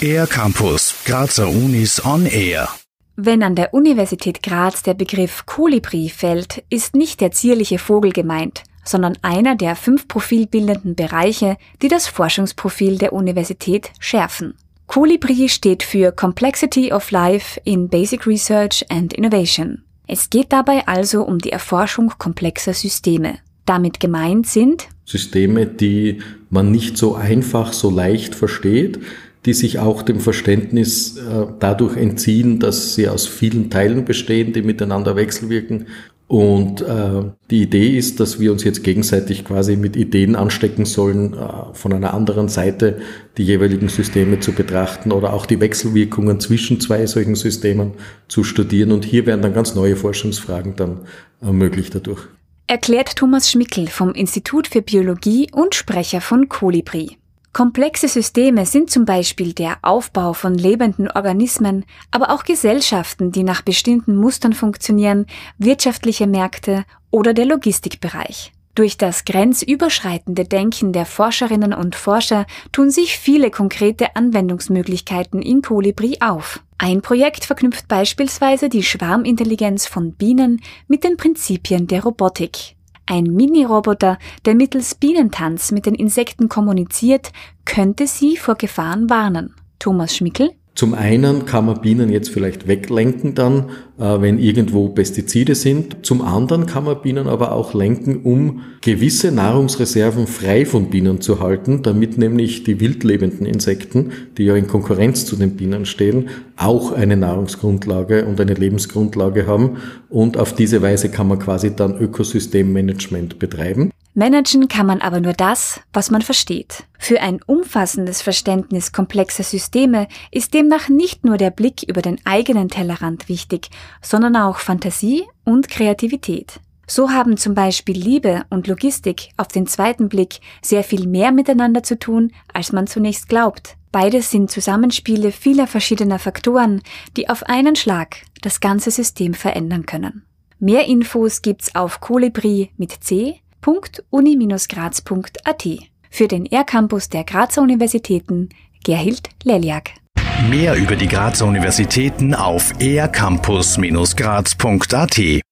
Air Campus, Grazer Unis on Air. Wenn an der Universität Graz der Begriff Kolibri fällt, ist nicht der zierliche Vogel gemeint, sondern einer der fünf profilbildenden Bereiche, die das Forschungsprofil der Universität schärfen. Kolibri steht für Complexity of Life in Basic Research and Innovation. Es geht dabei also um die Erforschung komplexer Systeme. Damit gemeint sind Systeme, die man nicht so einfach, so leicht versteht, die sich auch dem Verständnis äh, dadurch entziehen, dass sie aus vielen Teilen bestehen, die miteinander wechselwirken. Und äh, die Idee ist, dass wir uns jetzt gegenseitig quasi mit Ideen anstecken sollen, äh, von einer anderen Seite die jeweiligen Systeme zu betrachten oder auch die Wechselwirkungen zwischen zwei solchen Systemen zu studieren. Und hier werden dann ganz neue Forschungsfragen dann möglich dadurch. Erklärt Thomas Schmickel vom Institut für Biologie und Sprecher von Kolibri. Komplexe Systeme sind zum Beispiel der Aufbau von lebenden Organismen, aber auch Gesellschaften, die nach bestimmten Mustern funktionieren, wirtschaftliche Märkte oder der Logistikbereich. Durch das grenzüberschreitende Denken der Forscherinnen und Forscher tun sich viele konkrete Anwendungsmöglichkeiten in Kolibri auf. Ein Projekt verknüpft beispielsweise die Schwarmintelligenz von Bienen mit den Prinzipien der Robotik. Ein Mini-Roboter, der mittels Bienentanz mit den Insekten kommuniziert, könnte sie vor Gefahren warnen. Thomas Schmickel zum einen kann man Bienen jetzt vielleicht weglenken dann, äh, wenn irgendwo Pestizide sind. Zum anderen kann man Bienen aber auch lenken, um gewisse Nahrungsreserven frei von Bienen zu halten, damit nämlich die wildlebenden Insekten, die ja in Konkurrenz zu den Bienen stehen, auch eine Nahrungsgrundlage und eine Lebensgrundlage haben. Und auf diese Weise kann man quasi dann Ökosystemmanagement betreiben. Managen kann man aber nur das, was man versteht. Für ein umfassendes Verständnis komplexer Systeme ist demnach nicht nur der Blick über den eigenen Tellerrand wichtig, sondern auch Fantasie und Kreativität. So haben zum Beispiel Liebe und Logistik auf den zweiten Blick sehr viel mehr miteinander zu tun, als man zunächst glaubt. Beides sind Zusammenspiele vieler verschiedener Faktoren, die auf einen Schlag das ganze System verändern können. Mehr Infos gibt's auf Kolibri mit C www.uni-graz.at. Für den R-Campus der Grazer Universitäten Gerhild Leliak. Mehr über die Grazer Universitäten auf ercampus-graz.at